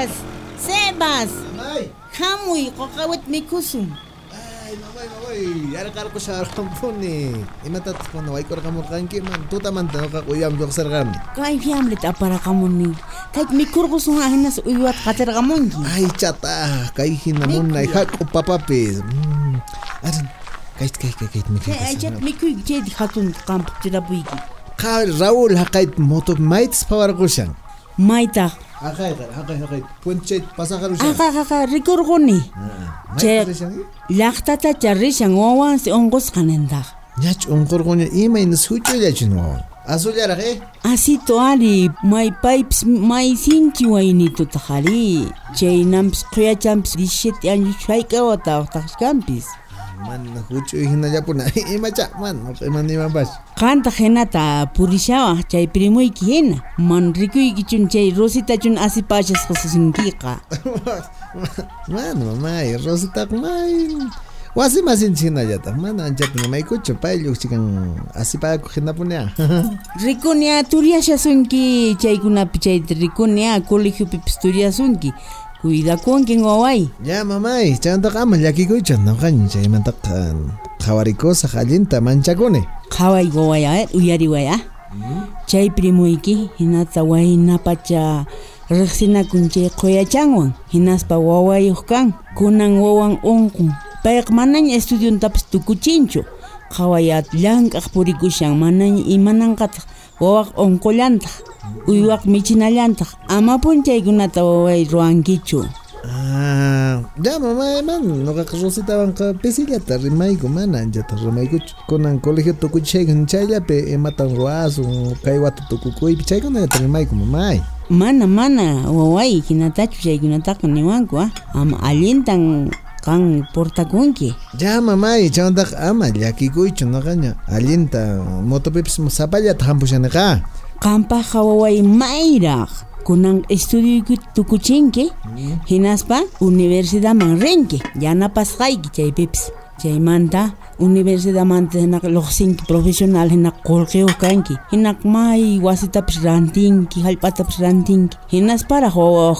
Sebas, Sebas, Mamay! hamuy qoqawit mikusum. Ay, mamay, mamay. Yarakal ko sa arampon eh. Imatat ko na waikor ka mo kanki man. Tuta man tano ka kuyam jok sargam. Kay fiamlet apara kamuni. Kay mikurgus nga hinas uyuat kater kamongi. Ay, chata. Kay hinamun na ihak o papapis. Mm. Aran, kahit kahit kahit kahit mikay Kay ajat mikuy jed hatun kamp tirabuigi. Ka Raul hakait moto maits pawar ko Akhaykar, akhay, akhay. Punchay, pasakar ushan. Akha, akha, Lakta Che, laktata charrishan wawan si kanenda, kanendag. ongkor onkurguni, ima inas hucho yachin Asal Azullaraq, eh? Asito ali, my pipes, may sinchi wainito tajari. Che, inampis, kuyachampis, dishit, anjushayka wata, otakampis. Man, hucho hinaya po na. Ima cha, man. Man, ima bas. Kanta henata purishawa chay primoy kihena. Man rikuy kichun chay rosita chun asipachas kasusinkiqa. Man, mamay, Rosita kumay. Wasi masin china yata. Man, anjat na may kucho pa ilok chikang asipa ko hinapo niya. Rikunya kuidakunkin ah. wawai. Uh ya mamay chaymantaqa ama llakikuychan noqaña chaymantaqa qhawarikusaq allinta manchakuni qhaway wawaya uyari waya chaypi iki, hinata waynapacha riqsinakun chay quyachanwan hinaspa wawayuq kan kunan wawan unqun payqa manaña estudiantapas tukuchinchu qhawayllanq'aq purikushan manaña imanankataq wawaq onkollantaq uywaq michinallantaq amapun chaykunata ruang ruwankichu Ah, ya mamá, man, no que Rosita pesilla, pesillata rimaigo mana ya te con el colegio tukuchaygan chaylape ematan ruazo kaywatu tukukuy pichaygan ya te rimaigo mamá. Mana mana, wawai kinatachu ni niwanku ah, ama alintan kan portakunki Ya mamay, chantak ama llakikuychu noqaña. Allinta motopipas sapallata hampushaniqa. Qampaqa waway mayraq kunan estudio tukuchinki. Hinaspa universidadman rinki yanapasqayki chaypipas Chaymanta, universidad mante hinak logsinki profesional hinak kanki. Hinak may wasitapis rantinki, jalpatapis rantinki. Hinas para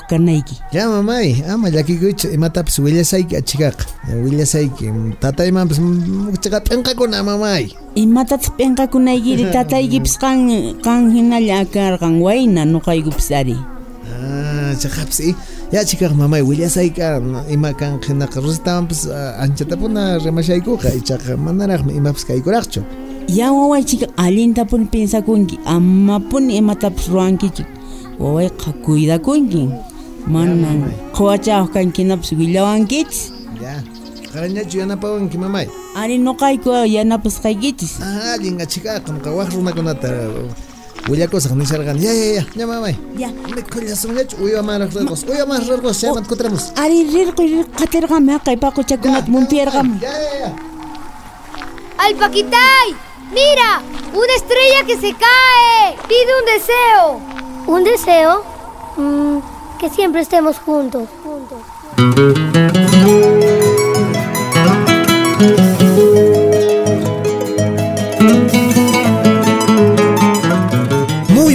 kanayki. Ya mamay, ama llakikuch imatapis willasayki achikaq. Willasayki, mm, tataymanpis mm, chaqap p'inqakuna mamay. Imatatas p'inqakunaykiri tataykipis kan kan hinalla akarqan wayna nuqaykupis ari. Ah, chaqapis i ya chikaqa mamay willasayka ima kan hinaqa rusitamanpas anchatapuna rimashaykuqa ichaqa manaraqmi imapas kaykuraqchu. Ya wawaychika allintapuni pensakunki amapuni imatapas ruwankichu wawayqa cuidakunki manan qhawachawaq kankinapas willawankichis Ya, qarañachu yanapawanki mamay. ari nuqayku yanapasqaykichis Ah, allin achikaqa qamqa waq runakunata willakusaq nisharqani. Ya, ya, ya, ya mamay. ya Mikhullasungach uywa maraq rirqus. Uywa maraq rirqus, llaman kutramos. ari rirqi rirqatirqami haqay paquchakunata muntiyarqami Ya, ya, ya. ¡Alpaquitay! ¡Mira! ¡Una estrella que se cae! ¡Pide un deseo! ¿Un deseo? Mm, que siempre estemos juntos. juntos.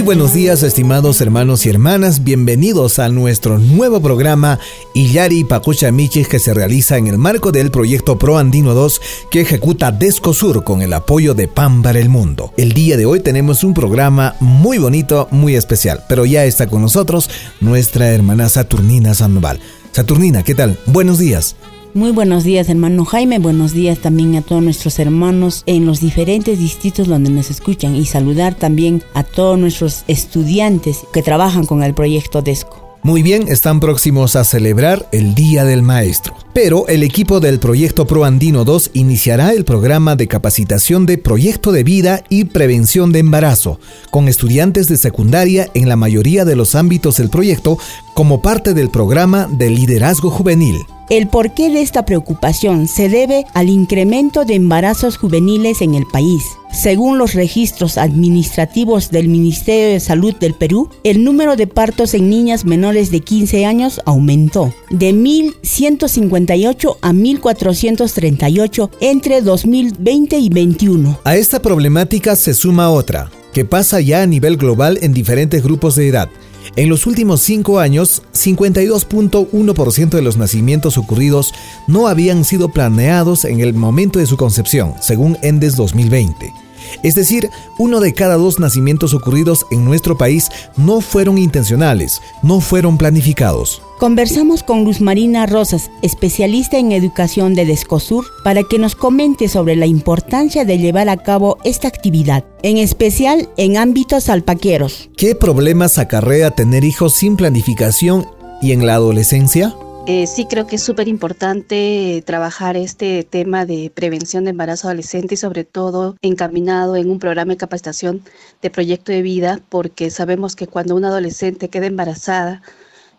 Buenos días, estimados hermanos y hermanas. Bienvenidos a nuestro nuevo programa Iyari Pacucha Michis que se realiza en el marco del proyecto Pro Andino 2 que ejecuta Descosur con el apoyo de PAN el Mundo. El día de hoy tenemos un programa muy bonito, muy especial, pero ya está con nosotros nuestra hermana Saturnina Sandoval. Saturnina, ¿qué tal? Buenos días. Muy buenos días, hermano Jaime. Buenos días también a todos nuestros hermanos en los diferentes distritos donde nos escuchan y saludar también a todos nuestros estudiantes que trabajan con el proyecto DESCO. Muy bien, están próximos a celebrar el Día del Maestro. Pero el equipo del Proyecto Pro Andino 2 iniciará el programa de capacitación de Proyecto de Vida y Prevención de Embarazo, con estudiantes de secundaria en la mayoría de los ámbitos del proyecto como parte del programa de liderazgo juvenil. El porqué de esta preocupación se debe al incremento de embarazos juveniles en el país. Según los registros administrativos del Ministerio de Salud del Perú, el número de partos en niñas menores de 15 años aumentó de 1.158 a 1.438 entre 2020 y 2021. A esta problemática se suma otra, que pasa ya a nivel global en diferentes grupos de edad en los últimos cinco años, 52.1% de los nacimientos ocurridos no habían sido planeados en el momento de su concepción, según ENDES 2020. Es decir, uno de cada dos nacimientos ocurridos en nuestro país no fueron intencionales, no fueron planificados. Conversamos con Luz Marina Rosas, especialista en educación de Descosur, para que nos comente sobre la importancia de llevar a cabo esta actividad, en especial en ámbitos alpaqueros. ¿Qué problemas acarrea tener hijos sin planificación y en la adolescencia? Eh, sí creo que es súper importante trabajar este tema de prevención de embarazo adolescente y sobre todo encaminado en un programa de capacitación de proyecto de vida porque sabemos que cuando una adolescente queda embarazada,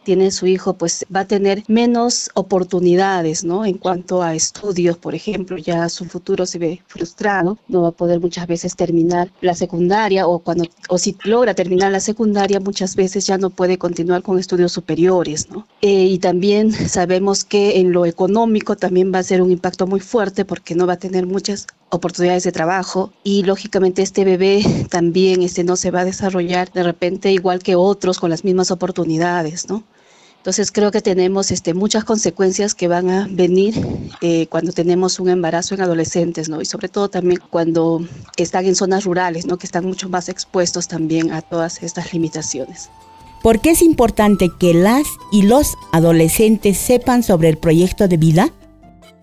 tiene su hijo, pues va a tener menos oportunidades, ¿no? En cuanto a estudios, por ejemplo, ya su futuro se ve frustrado, no va a poder muchas veces terminar la secundaria o cuando o si logra terminar la secundaria, muchas veces ya no puede continuar con estudios superiores, ¿no? Eh, y también sabemos que en lo económico también va a ser un impacto muy fuerte porque no va a tener muchas oportunidades de trabajo y lógicamente este bebé también este no se va a desarrollar de repente igual que otros con las mismas oportunidades, ¿no? Entonces creo que tenemos este, muchas consecuencias que van a venir eh, cuando tenemos un embarazo en adolescentes, ¿no? Y sobre todo también cuando están en zonas rurales, ¿no? Que están mucho más expuestos también a todas estas limitaciones. ¿Por qué es importante que las y los adolescentes sepan sobre el proyecto de vida?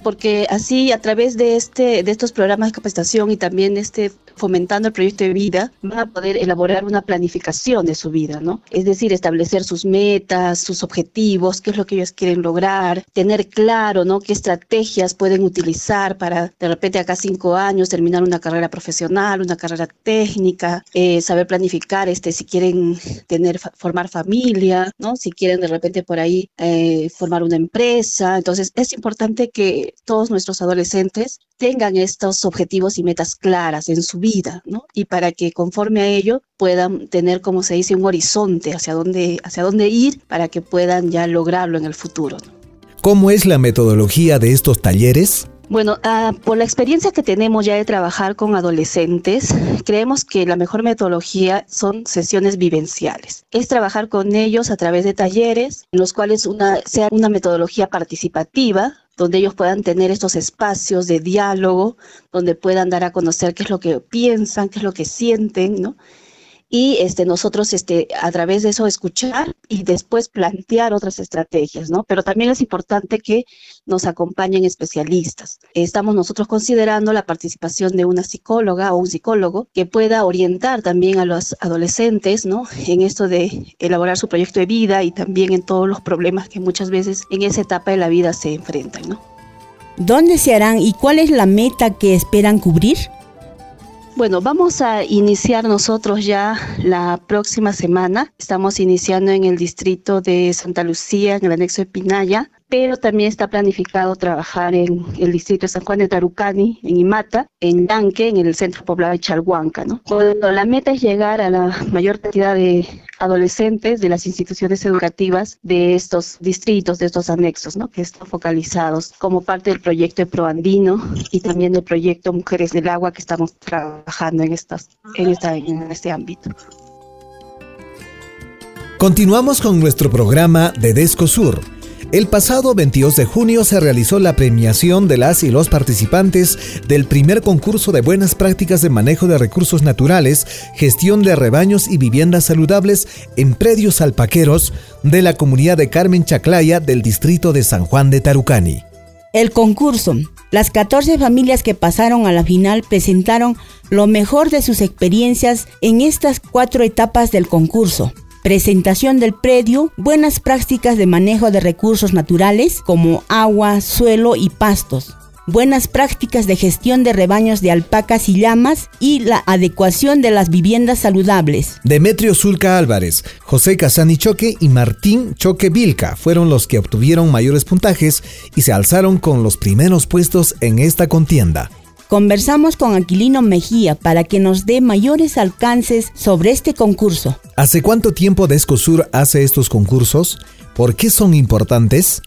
Porque así a través de este de estos programas de capacitación y también este fomentando el proyecto de vida, van a poder elaborar una planificación de su vida, ¿no? Es decir, establecer sus metas, sus objetivos, qué es lo que ellos quieren lograr, tener claro, ¿no? Qué estrategias pueden utilizar para de repente acá cinco años terminar una carrera profesional, una carrera técnica, eh, saber planificar, este, si quieren tener, formar familia, ¿no? Si quieren de repente por ahí eh, formar una empresa. Entonces, es importante que todos nuestros adolescentes tengan estos objetivos y metas claras en su vida, ¿no? Y para que conforme a ello puedan tener, como se dice, un horizonte hacia dónde, hacia dónde ir para que puedan ya lograrlo en el futuro. ¿Cómo es la metodología de estos talleres? Bueno, ah, por la experiencia que tenemos ya de trabajar con adolescentes, creemos que la mejor metodología son sesiones vivenciales. Es trabajar con ellos a través de talleres, en los cuales una, sea una metodología participativa, donde ellos puedan tener estos espacios de diálogo, donde puedan dar a conocer qué es lo que piensan, qué es lo que sienten, ¿no? Y este, nosotros este, a través de eso escuchar y después plantear otras estrategias, ¿no? Pero también es importante que nos acompañen especialistas. Estamos nosotros considerando la participación de una psicóloga o un psicólogo que pueda orientar también a los adolescentes, ¿no? En esto de elaborar su proyecto de vida y también en todos los problemas que muchas veces en esa etapa de la vida se enfrentan, ¿no? ¿Dónde se harán y cuál es la meta que esperan cubrir? Bueno, vamos a iniciar nosotros ya la próxima semana. Estamos iniciando en el distrito de Santa Lucía, en el anexo de Pinaya, pero también está planificado trabajar en el distrito de San Juan de Tarucani, en Imata, en Yanque, en el centro poblado de Chalhuanca. ¿no? Bueno, la meta es llegar a la mayor cantidad de adolescentes de las instituciones educativas de estos distritos, de estos anexos, ¿no? que están focalizados como parte del proyecto de Proandino y también del proyecto Mujeres del Agua que estamos trabajando en, estas, en, esta, en este ámbito. Continuamos con nuestro programa de Desco Sur el pasado 22 de junio se realizó la premiación de las y los participantes del primer concurso de buenas prácticas de manejo de recursos naturales, gestión de rebaños y viviendas saludables en predios alpaqueros de la comunidad de Carmen Chaclaya del distrito de San Juan de Tarucani. El concurso. Las 14 familias que pasaron a la final presentaron lo mejor de sus experiencias en estas cuatro etapas del concurso. Presentación del predio, buenas prácticas de manejo de recursos naturales como agua, suelo y pastos, buenas prácticas de gestión de rebaños de alpacas y llamas y la adecuación de las viviendas saludables. Demetrio Zulca Álvarez, José Casani Choque y Martín Choque Vilca fueron los que obtuvieron mayores puntajes y se alzaron con los primeros puestos en esta contienda. Conversamos con Aquilino Mejía para que nos dé mayores alcances sobre este concurso. ¿Hace cuánto tiempo Descosur hace estos concursos? ¿Por qué son importantes?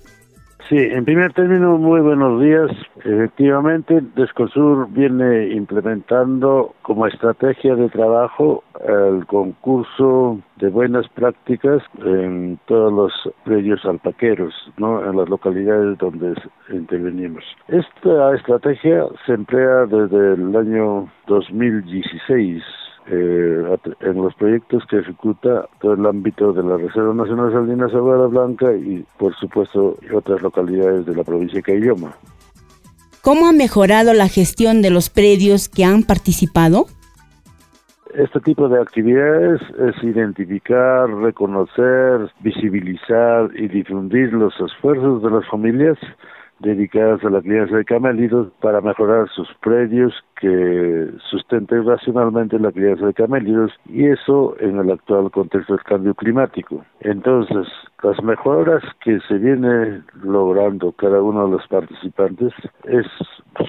Sí, en primer término, muy buenos días. Efectivamente, Descosur viene implementando como estrategia de trabajo el concurso de buenas prácticas en todos los predios alpaqueros, ¿no? en las localidades donde intervenimos. Esta estrategia se emplea desde el año 2016 eh, en los proyectos que ejecuta todo el ámbito de la Reserva Nacional Salinas Aguada Blanca y, por supuesto, otras localidades de la provincia de Caylloma. ¿Cómo ha mejorado la gestión de los predios que han participado? Este tipo de actividades es identificar, reconocer, visibilizar y difundir los esfuerzos de las familias dedicadas a la crianza de camélidos para mejorar sus predios que sustenten racionalmente la crianza de camélidos y eso en el actual contexto del cambio climático. Entonces, las mejoras que se viene logrando cada uno de los participantes es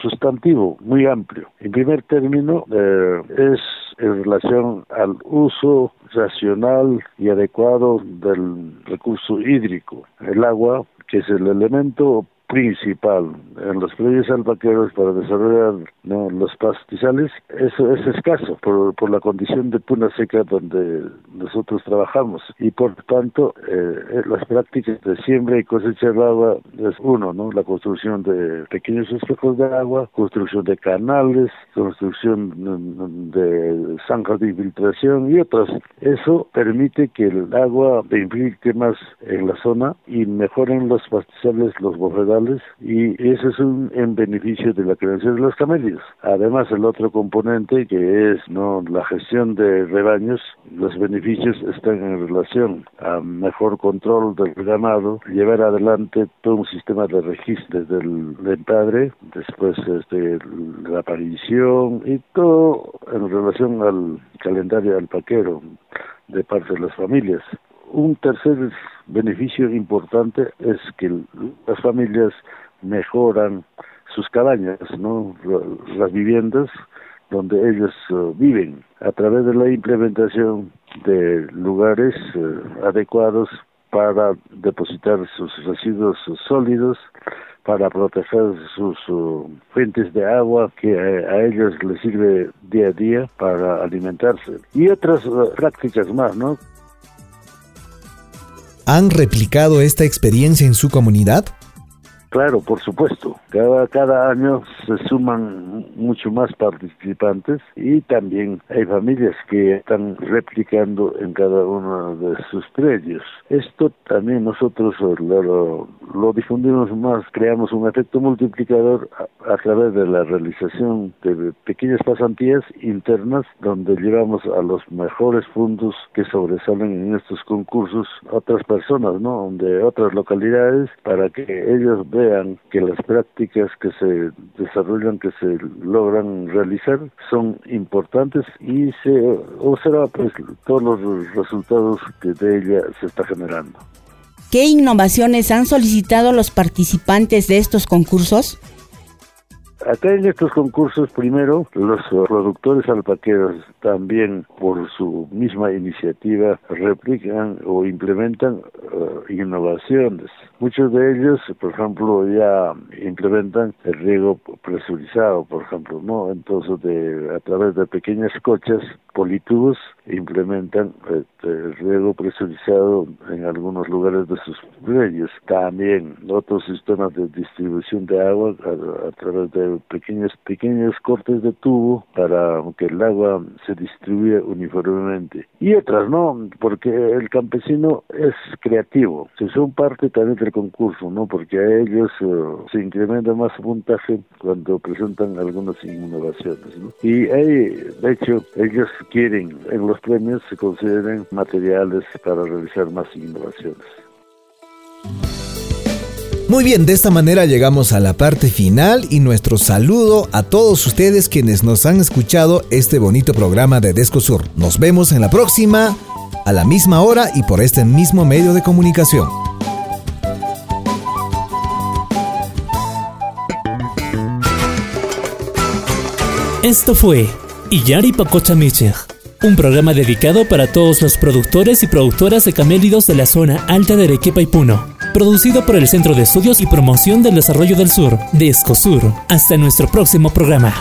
sustantivo, muy amplio. En primer término, eh, es en relación al uso racional y adecuado del recurso hídrico, el agua, que es el elemento principal en los predios alpaqueros para desarrollar los pastizales eso es escaso por, por la condición de puna seca donde nosotros trabajamos y por tanto eh, las prácticas de siembra y cosecha de agua es uno, ¿no? La construcción de pequeños espejos de agua, construcción de canales, construcción de zanjas de infiltración y otras. Eso permite que el agua infiltre más en la zona y mejoren los pastizales, los y eso es un en beneficio de la creación de los camellos. Además, el otro componente que es no la gestión de rebaños, los beneficios están en relación a mejor control del ganado, llevar adelante todo un sistema de registro del, padre, después este, la aparición y todo en relación al calendario alpaquero de parte de las familias. Un tercer beneficio importante es que las familias mejoran sus cabañas, ¿no? las viviendas donde ellos uh, viven a través de la implementación de lugares uh, adecuados para depositar sus residuos sólidos, para proteger sus uh, fuentes de agua que a ellos les sirve día a día para alimentarse y otras prácticas más, ¿no? ¿Han replicado esta experiencia en su comunidad? Claro, por supuesto. Cada, cada año se suman mucho más participantes y también hay familias que están replicando en cada uno de sus predios. Esto también nosotros lo, lo, difundimos más, creamos un efecto multiplicador a, través de la realización de pequeñas pasantías internas donde llevamos a los mejores fondos que sobresalen en estos concursos otras personas, ¿no? De otras localidades para que ellos vean que las prácticas que se desarrollan, que se logran realizar, son importantes y se observa pues todos los resultados que de ella se está generando. ¿Qué innovaciones han solicitado los participantes de estos concursos? Acá en estos concursos, primero, los productores alpaqueros también, por su misma iniciativa, replican o implementan eh, innovaciones. Muchos de ellos, por ejemplo, ya implementan el riego presurizado, por ejemplo, ¿no? Entonces, de, a través de pequeñas cochas, politubos, implementan este, el riego presurizado en algunos lugares de sus predios. También otros sistemas de distribución de agua a, través de pequeños, pequeños cortes de tubo para que el agua se distribuya uniformemente. Y otras, ¿no? Porque el campesino es creativo, se son parte también del concurso, ¿no? Porque a ellos eh, se incrementa más puntaje cuando presentan algunas innovaciones, ¿no? Y hay, de hecho, ellos quieren en los premios se consideren materiales para realizar más innovaciones. Muy bien, de esta manera llegamos a la parte final y nuestro saludo a todos ustedes quienes nos han escuchado este bonito programa de Descosur. Nos vemos en la próxima, a la misma hora y por este mismo medio de comunicación. Esto fue Iyari Pacocha Michel, un programa dedicado para todos los productores y productoras de camélidos de la zona alta de Arequipa y Puno producido por el Centro de Estudios y Promoción del Desarrollo del Sur, de Escosur. Hasta nuestro próximo programa.